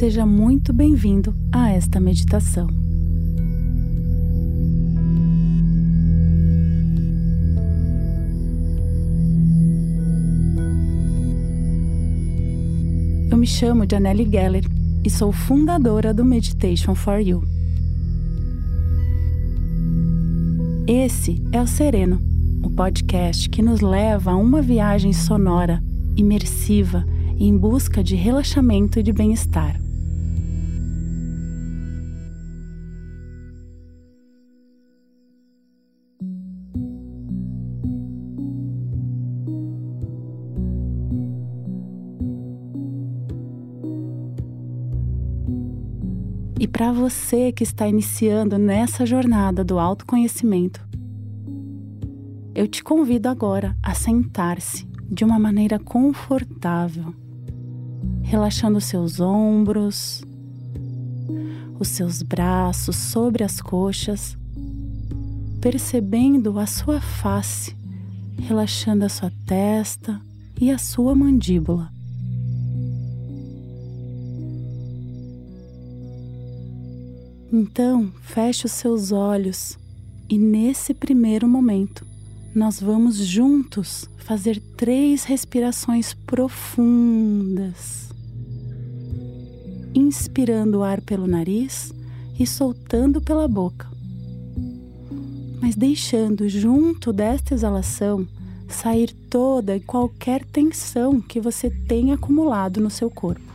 Seja muito bem-vindo a esta meditação. Eu me chamo Janelle Geller e sou fundadora do Meditation for You. Esse é o Sereno, o podcast que nos leva a uma viagem sonora, imersiva, em busca de relaxamento e de bem-estar. E para você que está iniciando nessa jornada do autoconhecimento, eu te convido agora a sentar-se de uma maneira confortável, relaxando seus ombros, os seus braços sobre as coxas, percebendo a sua face, relaxando a sua testa e a sua mandíbula. Então, feche os seus olhos e, nesse primeiro momento, nós vamos juntos fazer três respirações profundas. Inspirando o ar pelo nariz e soltando pela boca. Mas deixando junto desta exalação sair toda e qualquer tensão que você tenha acumulado no seu corpo.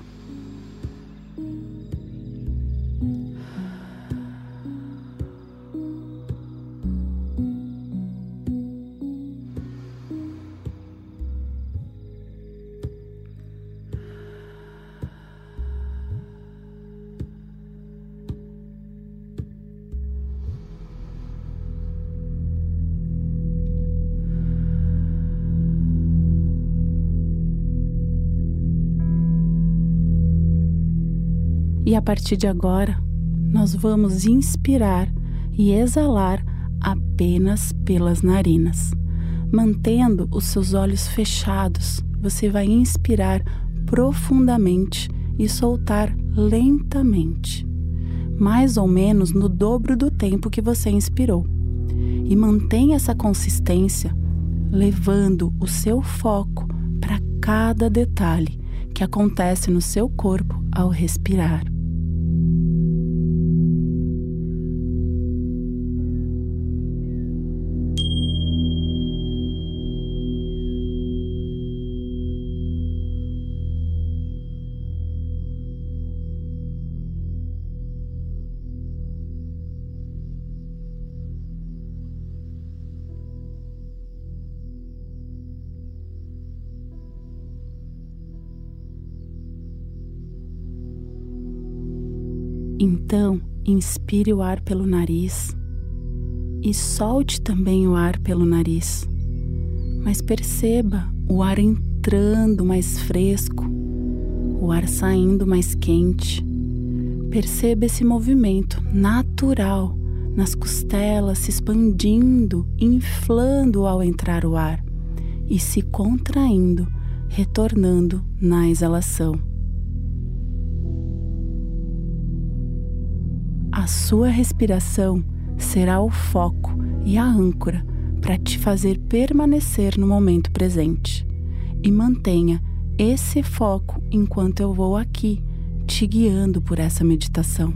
E a partir de agora, nós vamos inspirar e exalar apenas pelas narinas. Mantendo os seus olhos fechados, você vai inspirar profundamente e soltar lentamente, mais ou menos no dobro do tempo que você inspirou. E mantenha essa consistência, levando o seu foco para cada detalhe que acontece no seu corpo ao respirar. Então, inspire o ar pelo nariz e solte também o ar pelo nariz. Mas perceba o ar entrando mais fresco, o ar saindo mais quente. Perceba esse movimento natural nas costelas se expandindo, inflando ao entrar o ar e se contraindo, retornando na exalação. A sua respiração será o foco e a âncora para te fazer permanecer no momento presente. E mantenha esse foco enquanto eu vou aqui te guiando por essa meditação.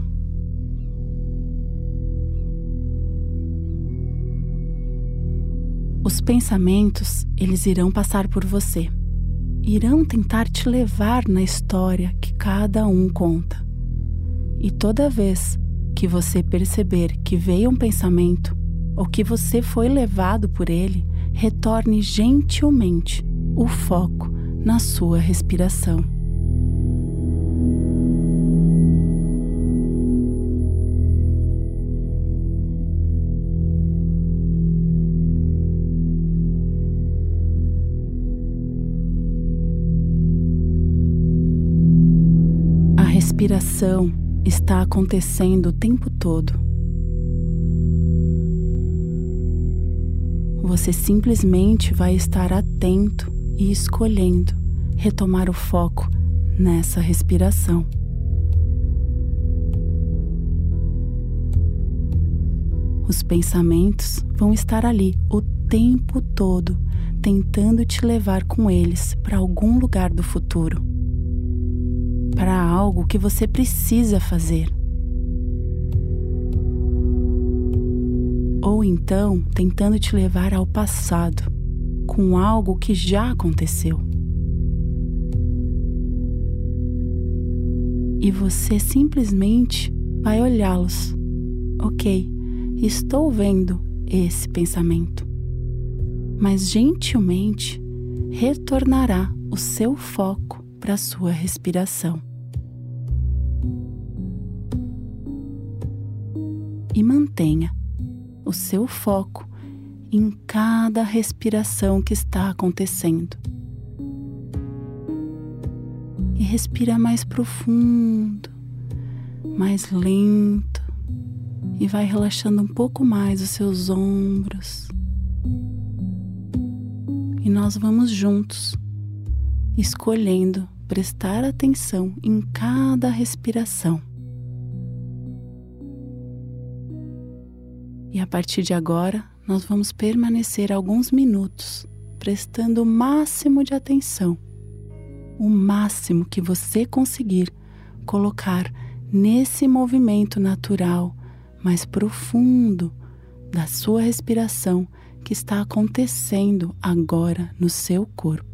Os pensamentos, eles irão passar por você. Irão tentar te levar na história que cada um conta. E toda vez que você perceber que veio um pensamento ou que você foi levado por ele, retorne gentilmente o foco na sua respiração. A respiração está acontecendo o tempo todo. Você simplesmente vai estar atento e escolhendo retomar o foco nessa respiração. Os pensamentos vão estar ali o tempo todo, tentando te levar com eles para algum lugar do futuro para algo que você precisa fazer. Ou então tentando te levar ao passado, com algo que já aconteceu. E você simplesmente vai olhá-los. Ok, estou vendo esse pensamento. Mas gentilmente retornará o seu foco para sua respiração. E mantenha o seu foco em cada respiração que está acontecendo. E respira mais profundo, mais lento, e vai relaxando um pouco mais os seus ombros. E nós vamos juntos, escolhendo prestar atenção em cada respiração. E a partir de agora, nós vamos permanecer alguns minutos prestando o máximo de atenção, o máximo que você conseguir colocar nesse movimento natural mais profundo da sua respiração que está acontecendo agora no seu corpo.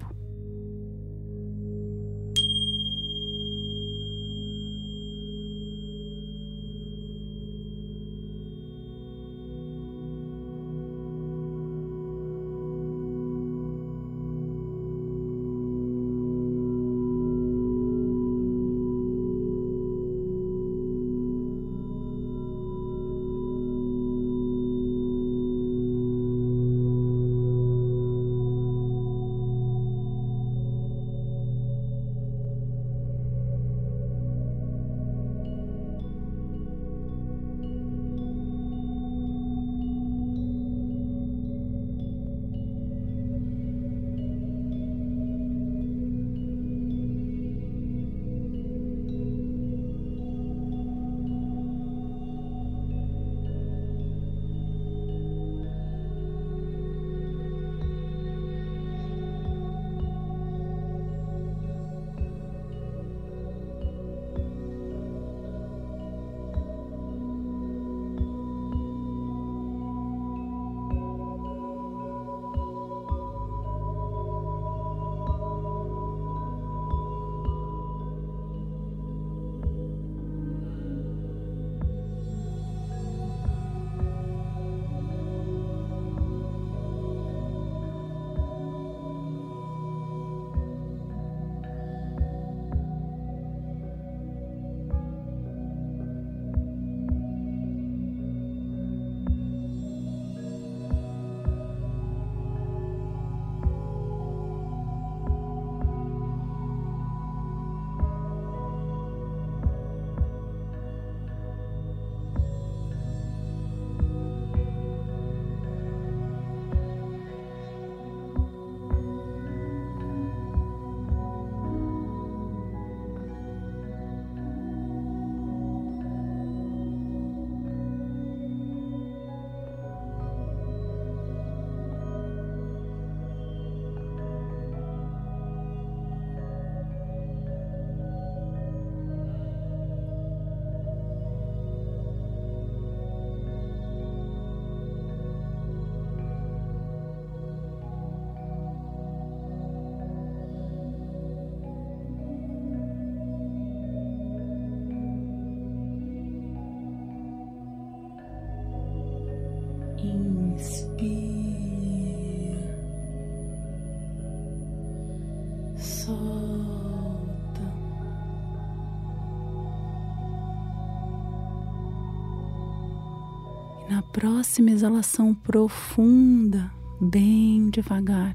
Na próxima exalação profunda, bem devagar,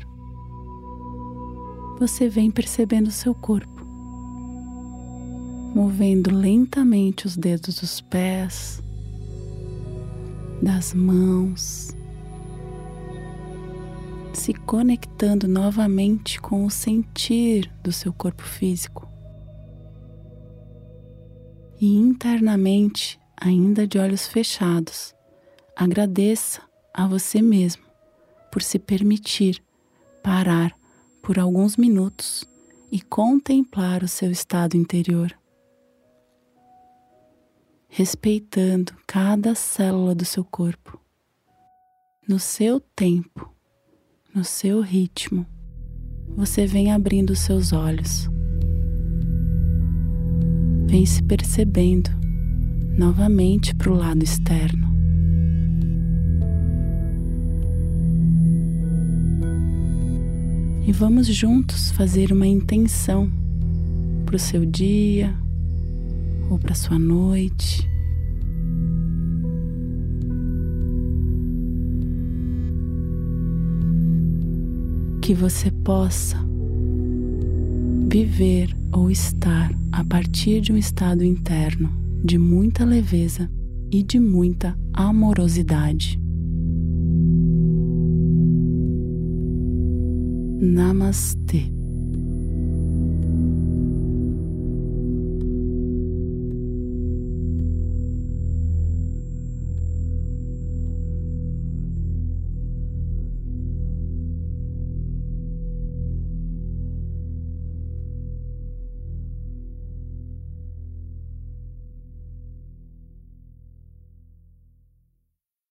você vem percebendo seu corpo, movendo lentamente os dedos dos pés, das mãos, se conectando novamente com o sentir do seu corpo físico. E internamente, ainda de olhos fechados, Agradeça a você mesmo por se permitir parar por alguns minutos e contemplar o seu estado interior, respeitando cada célula do seu corpo, no seu tempo, no seu ritmo. Você vem abrindo seus olhos, vem se percebendo novamente para o lado externo. e vamos juntos fazer uma intenção para o seu dia ou para sua noite. Que você possa viver ou estar a partir de um estado interno de muita leveza e de muita amorosidade. Namaste.